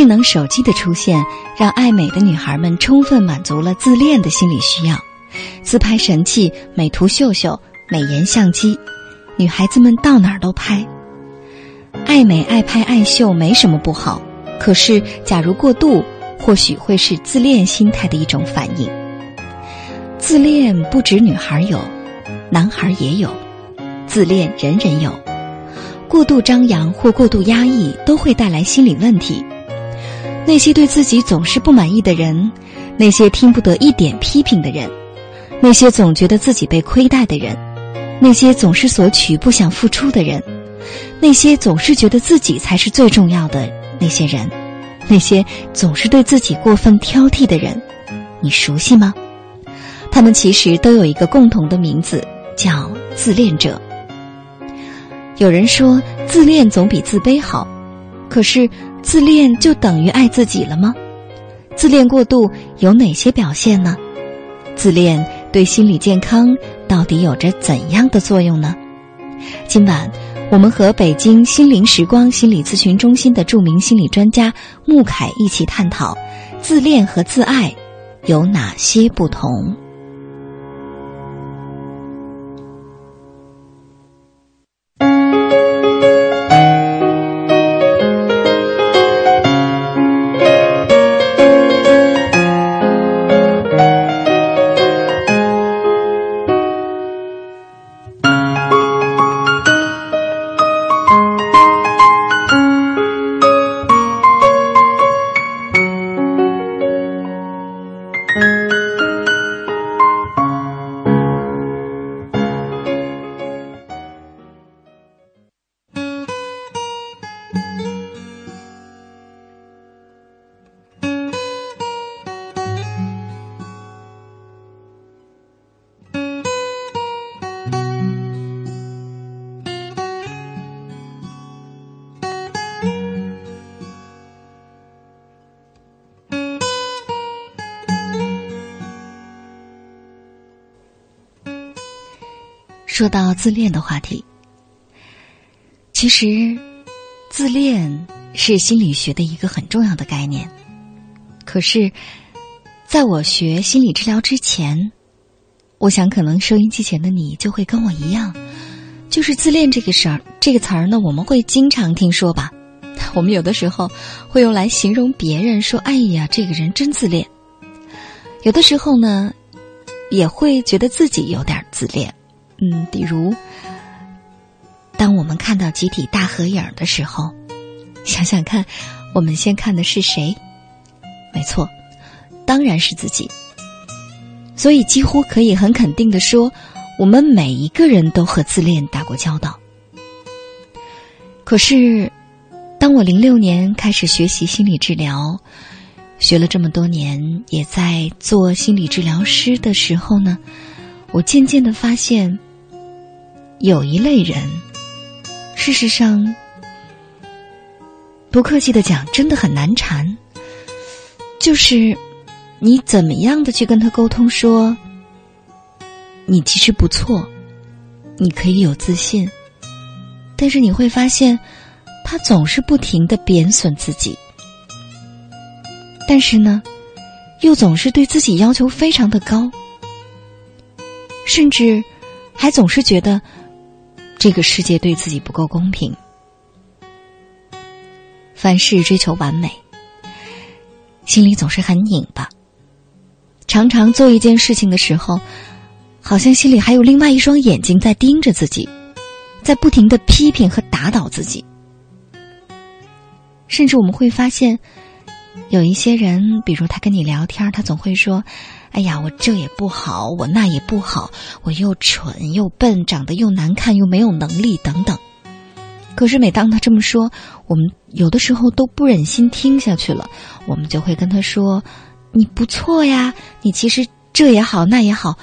智能手机的出现，让爱美的女孩们充分满足了自恋的心理需要。自拍神器、美图秀秀、美颜相机，女孩子们到哪儿都拍。爱美、爱拍、爱秀没什么不好，可是假如过度，或许会是自恋心态的一种反应。自恋不止女孩有，男孩也有，自恋人人有。过度张扬或过度压抑都会带来心理问题。那些对自己总是不满意的人，那些听不得一点批评的人，那些总觉得自己被亏待的人，那些总是索取不想付出的人，那些总是觉得自己才是最重要的那些人，那些总是对自己过分挑剔的人，你熟悉吗？他们其实都有一个共同的名字，叫自恋者。有人说自恋总比自卑好，可是自恋就等于爱自己了吗？自恋过度有哪些表现呢？自恋对心理健康到底有着怎样的作用呢？今晚我们和北京心灵时光心理咨询中心的著名心理专家穆凯一起探讨自恋和自爱有哪些不同。说到自恋的话题，其实，自恋是心理学的一个很重要的概念。可是，在我学心理治疗之前，我想可能收音机前的你就会跟我一样，就是自恋这个事儿，这个词儿呢，我们会经常听说吧？我们有的时候会用来形容别人，说：“哎呀，这个人真自恋。”有的时候呢，也会觉得自己有点自恋。嗯，比如，当我们看到集体大合影的时候，想想看，我们先看的是谁？没错，当然是自己。所以，几乎可以很肯定的说，我们每一个人都和自恋打过交道。可是，当我零六年开始学习心理治疗，学了这么多年，也在做心理治疗师的时候呢，我渐渐的发现。有一类人，事实上，不客气的讲，真的很难缠。就是你怎么样的去跟他沟通，说你其实不错，你可以有自信，但是你会发现，他总是不停的贬损自己，但是呢，又总是对自己要求非常的高，甚至还总是觉得。这个世界对自己不够公平，凡事追求完美，心里总是很拧巴。常常做一件事情的时候，好像心里还有另外一双眼睛在盯着自己，在不停的批评和打倒自己。甚至我们会发现，有一些人，比如他跟你聊天，他总会说：“哎呀，我这也不好，我那也不好，我又蠢又笨，长得又难看，又没有能力，等等。”可是每当他这么说，我们有的时候都不忍心听下去了，我们就会跟他说：“你不错呀，你其实这也好，那也好。”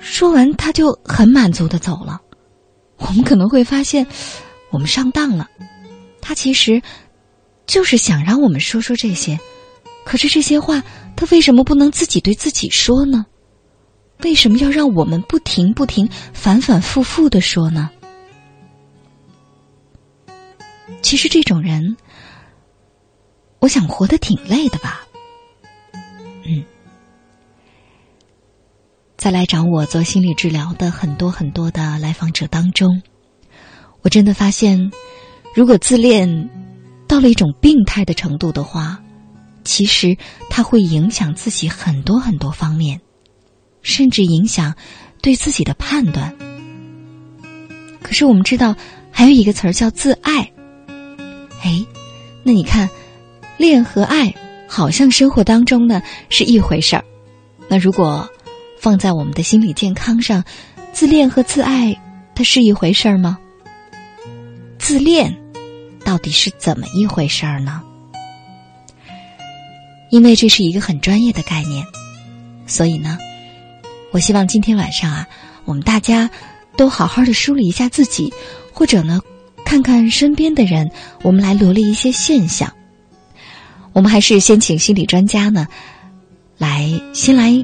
说完，他就很满足的走了。我们可能会发现，我们上当了。他其实就是想让我们说说这些，可是这些话，他为什么不能自己对自己说呢？为什么要让我们不停不停、反反复复的说呢？其实这种人，我想活得挺累的吧。嗯，在来找我做心理治疗的很多很多的来访者当中，我真的发现，如果自恋到了一种病态的程度的话，其实它会影响自己很多很多方面，甚至影响对自己的判断。可是我们知道，还有一个词儿叫自爱。哎，那你看，恋和爱好像生活当中呢是一回事儿。那如果放在我们的心理健康上，自恋和自爱它是一回事儿吗？自恋到底是怎么一回事儿呢？因为这是一个很专业的概念，所以呢，我希望今天晚上啊，我们大家都好好的梳理一下自己，或者呢。看看身边的人，我们来罗列一些现象。我们还是先请心理专家呢，来先来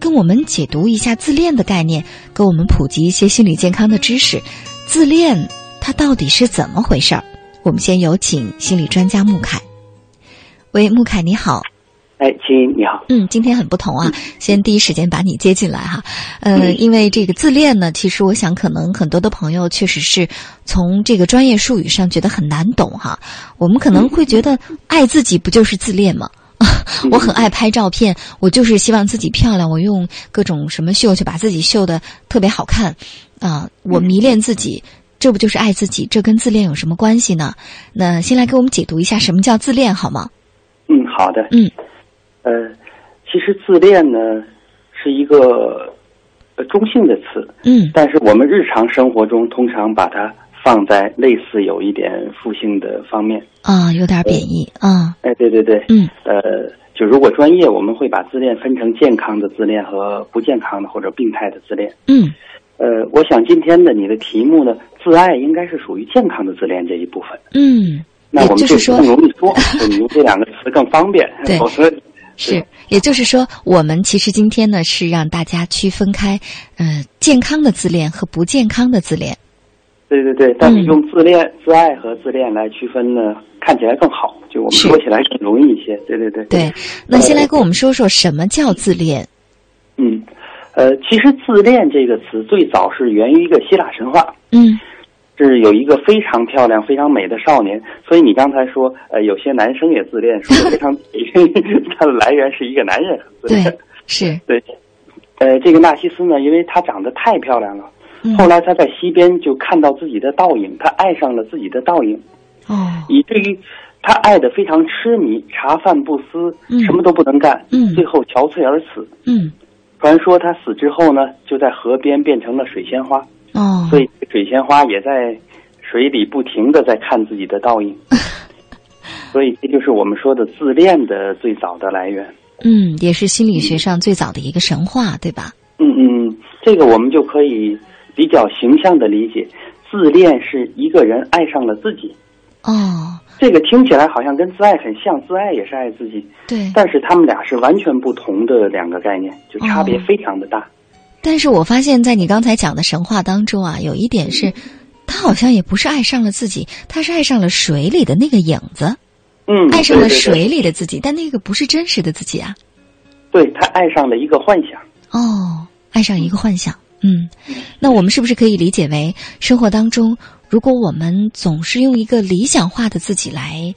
跟我们解读一下自恋的概念，给我们普及一些心理健康的知识。自恋它到底是怎么回事儿？我们先有请心理专家穆凯。喂，穆凯，你好。哎，亲，你好。嗯，今天很不同啊，先第一时间把你接进来哈。呃，因为这个自恋呢，其实我想可能很多的朋友确实是从这个专业术语上觉得很难懂哈。我们可能会觉得爱自己不就是自恋吗？我很爱拍照片，我就是希望自己漂亮，我用各种什么秀去把自己秀的特别好看啊。我迷恋自己，这不就是爱自己？这跟自恋有什么关系呢？那先来给我们解读一下什么叫自恋好吗？嗯，好的。嗯。呃，其实自恋呢是一个呃中性的词，嗯，但是我们日常生活中通常把它放在类似有一点负性的方面啊，有点贬义啊。哎，对对对，嗯，呃，就如果专业，我们会把自恋分成健康的自恋和不健康的或者病态的自恋。嗯，呃，我想今天的你的题目呢，自爱应该是属于健康的自恋这一部分。嗯，那我们就更容易说，你用这两个词更方便。对，否则。是，也就是说，我们其实今天呢是让大家区分开，呃，健康的自恋和不健康的自恋。对对对，但是用自恋、自爱和自恋来区分呢，看起来更好，就我们说起来更容易一些。对对对。对，那先来跟我们说说什么叫自恋。嗯，呃，其实“自恋”这个词最早是源于一个希腊神话。嗯。是有一个非常漂亮、非常美的少年，所以你刚才说，呃，有些男生也自恋，说的 非常对。它的来源是一个男人自恋，是，对。呃，这个纳西斯呢，因为他长得太漂亮了，后来他在溪边就看到自己的倒影，他爱上了自己的倒影，哦，以至于他爱的非常痴迷，茶饭不思，什么都不能干，嗯，最后憔悴而死，嗯。传说他死之后呢，就在河边变成了水仙花。哦，所以水仙花也在水里不停的在看自己的倒影，所以这就是我们说的自恋的最早的来源。嗯，也是心理学上最早的一个神话，对吧？嗯嗯，这个我们就可以比较形象的理解，自恋是一个人爱上了自己。哦，这个听起来好像跟自爱很像，自爱也是爱自己。对，但是他们俩是完全不同的两个概念，就差别非常的大。但是我发现，在你刚才讲的神话当中啊，有一点是，他好像也不是爱上了自己，他是爱上了水里的那个影子，嗯，爱上了水里的自己，但那个不是真实的自己啊。对他爱上了一个幻想。哦，爱上一个幻想，嗯，那我们是不是可以理解为，生活当中，如果我们总是用一个理想化的自己来。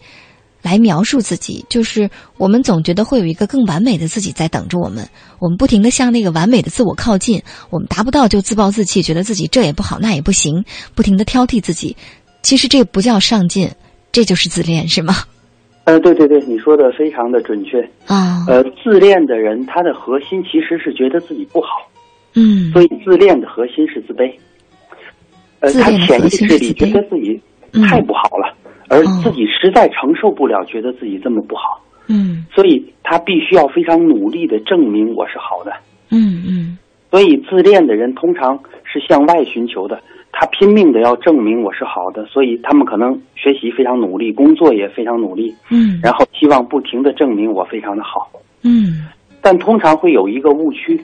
来描述自己，就是我们总觉得会有一个更完美的自己在等着我们，我们不停的向那个完美的自我靠近，我们达不到就自暴自弃，觉得自己这也不好那也不行，不停的挑剔自己。其实这不叫上进，这就是自恋，是吗？呃，对对对，你说的非常的准确。啊，呃，自恋的人他的核心其实是觉得自己不好，嗯，所以自恋的核心是自卑。呃，他自恋的潜意识里觉得自己嗯太不好了，而哦自己实在承受不了，觉得自己这么不好，嗯所以他必须要非常努力的证明我是好的。嗯嗯所以自恋的人通常是向外寻求的，他拼命的要证明我是好的，所以他们可能学习非常努力，工作也非常努力，嗯，然后希望不停的证明我非常的好。嗯但通常会有一个误区，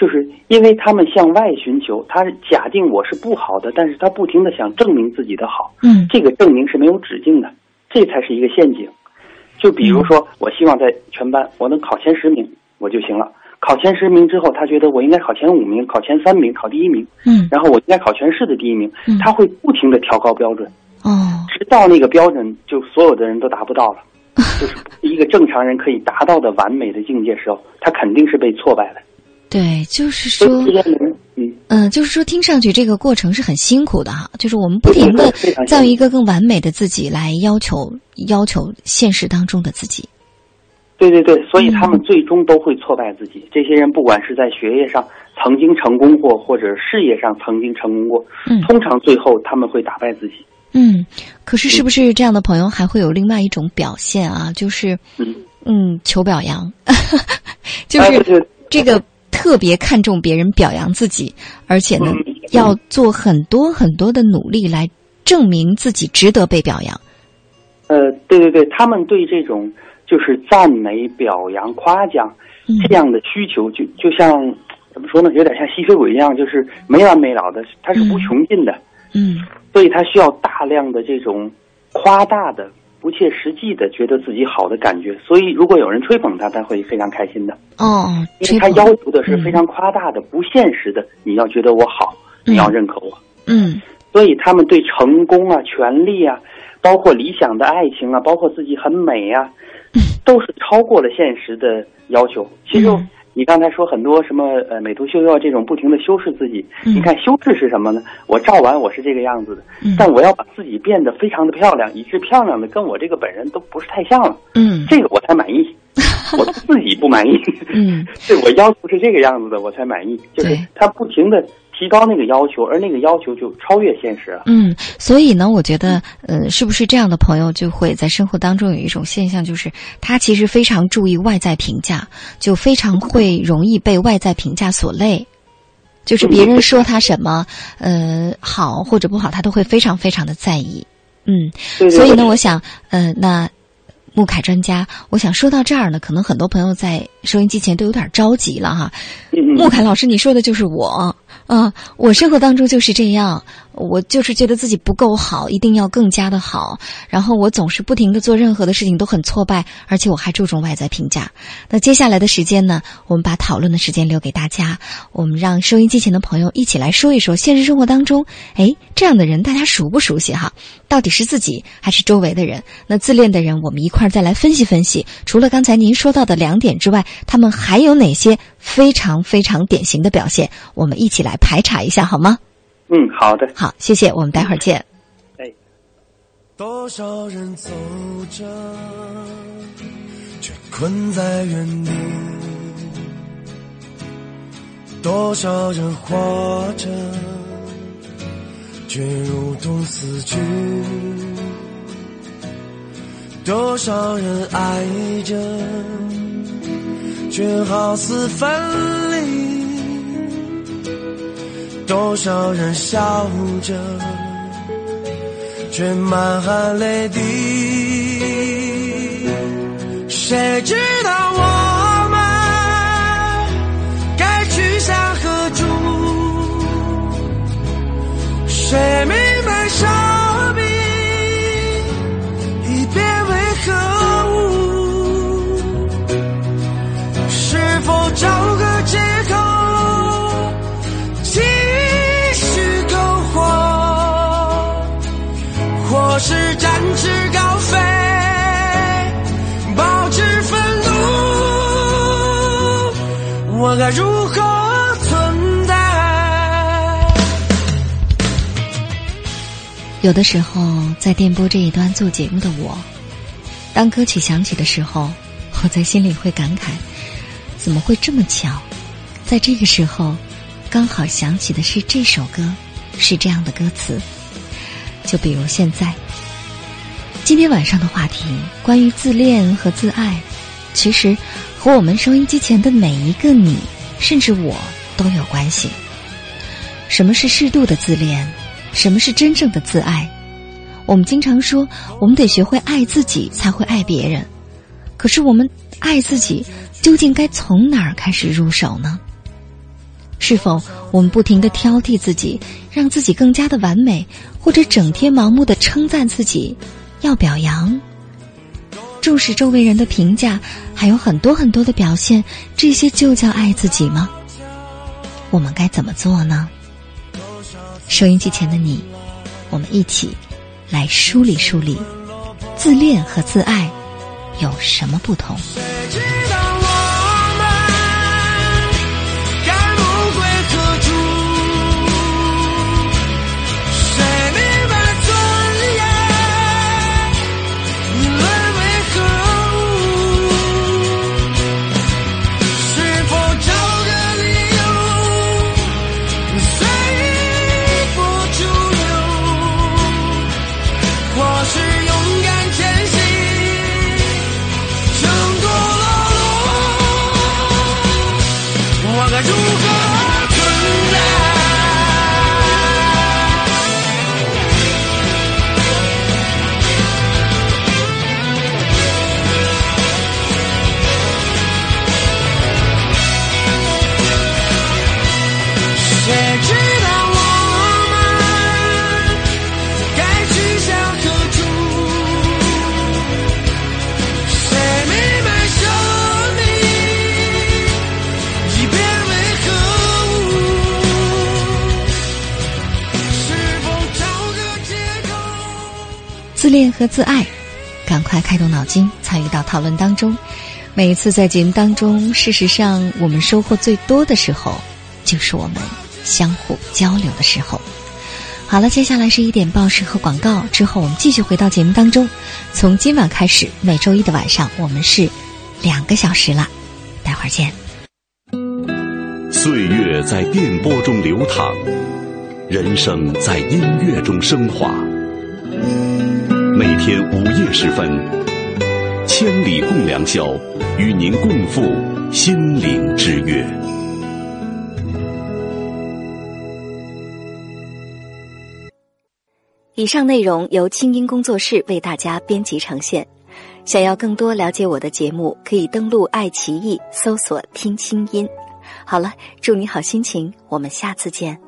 就是因为他们向外寻求，他假定我是不好的，但是他不停的想证明自己的好，嗯这个证明是没有止境的，这才是一个陷阱。就比如说，我希望在全班我能考前十名，我就行了。考前十名之后，他觉得我应该考前五名、考前三名、考第一名，嗯然后我应该考全市的第一名嗯。他会不停的调高标准，哦，直到那个标准就所有的人都达不到了，就是一个正常人可以达到的完美的境界时候，他肯定是被挫败的。对，就是说嗯，嗯、就是说，听上去这个过程是很辛苦的哈，就是我们不停的造一个更完美的自己来要求要求现实当中的自己。对对对，所以嗯他们最终都会挫败自己。这些人不管是在学业上曾经成功过，或者事业上曾经成功过，嗯通常最后他们会打败自己。嗯，可是是不是这样的朋友还会有另外一种表现啊？就是嗯，嗯，求表扬，就是这个特别看重别人表扬自己，而且呢嗯，要做很多很多的努力来证明自己值得被表扬。呃，对对对，他们对这种就是赞美、表扬、夸奖嗯。这样的需求，就就像怎么说呢，有点像吸血鬼一样，就是没完没了的，它是无穷尽的，嗯。所以它需要大量的这种夸大的、不切实际的，觉得自己好的感觉。所以，如果有人吹捧他，他会非常开心的。哦，因为他要求的是非常夸大的、不现实的，你要觉得我好，嗯你要认可我。嗯所以他们对成功啊、权利啊，包括理想的爱情啊，包括自己很美啊，都是超过了现实的要求。其实嗯你刚才说很多什么呃美图秀秀啊这种不停的修饰自己，嗯你看修饰是什么呢？我照完我是这个样子的，嗯但我要把自己变得非常的漂亮，以致漂亮的跟我这个本人都不是太像了，嗯这个我才满意。我自己不满意，嗯是我要求是这个样子的，我才满意。就是他不停的提高那个要求，而那个要求就超越现实了。嗯，所以呢，我觉得，呃，是不是这样的朋友就会在生活当中有一种现象，就是他其实非常注意外在评价，就非常会容易被外在评价所累。就是别人说他什么，呃，好或者不好，他都会非常非常的在意。嗯，对对所以呢，我想，呃，那穆凯专家，我想说到这儿呢，可能很多朋友在收音机前都有点着急了哈。嗯嗯穆凯老师，你说的就是我啊！我生活当中就是这样，我就是觉得自己不够好，一定要更加的好。然后我总是不停的做任何的事情都很挫败，而且我还注重外在评价。那接下来的时间呢，我们把讨论的时间留给大家，我们让收音机前的朋友一起来说一说现实生活当中，哎，这样的人大家熟不熟悉哈？到底是自己还是周围的人？那自恋的人，我们一块儿再来分析分析。除了刚才您说到的两点之外，他们还有哪些非常非常典型的表现？我们一起来排查一下好吗？嗯，好的。好，谢谢，我们待会儿见。哎，多少人走着，却困在原地；多少人活着，却如同死去；多少人爱着，却好似分离；多少人笑着。却满含泪滴。谁知道我们该去向何处？谁明有的时候，在电波这一端做节目的我，当歌曲响起的时候，我在心里会感慨：怎么会这么巧？在这个时候，刚好响起的是这首歌，是这样的歌词。就比如现在，今天晚上的话题关于自恋和自爱，其实和我们收音机前的每一个你，甚至我都有关系。什么是适度的自恋？什么是真正的自爱？我们经常说，我们得学会爱自己，才会爱别人。可是，我们爱自己究竟该从哪儿开始入手呢？是否我们不停的挑剔自己，让自己更加的完美，或者整天盲目的称赞自己，要表扬，重视周围人的评价，还有很多很多的表现，这些就叫爱自己吗？我们该怎么做呢？收音机前的你，我们一起。来梳理梳理，自恋和自爱有什么不同？如何自恋和自爱，赶快开动脑筋，参与到讨论当中。每一次在节目当中，事实上我们收获最多的时候，就是我们相互交流的时候。好了，接下来是一点报时和广告，之后我们继续回到节目当中。从今晚开始，每周一的晚上，我们是两个小时了，待会儿见。岁月在电波中流淌，人生在音乐中升华。天午夜时分，千里共良宵，与您共赴心灵之约。以上内容由清音工作室为大家编辑呈现。想要更多了解我的节目，可以登录爱奇艺搜索“听清音”。好了，祝你好心情，我们下次见。